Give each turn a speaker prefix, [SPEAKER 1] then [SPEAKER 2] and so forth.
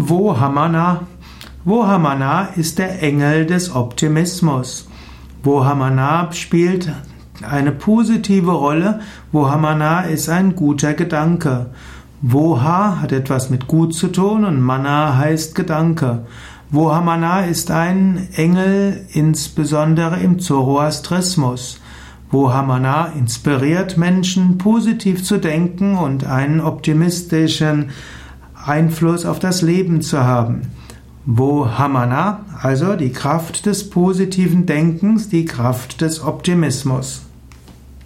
[SPEAKER 1] Vohamana. Vohamana ist der Engel des Optimismus. Vohamana spielt eine positive Rolle. Vohamana ist ein guter Gedanke. Voha hat etwas mit gut zu tun und Mana heißt Gedanke. Vohamana ist ein Engel, insbesondere im Zoroastrismus. Vohamana inspiriert Menschen, positiv zu denken und einen optimistischen Einfluss auf das Leben zu haben. Vohamana, also die Kraft des positiven Denkens, die Kraft des Optimismus.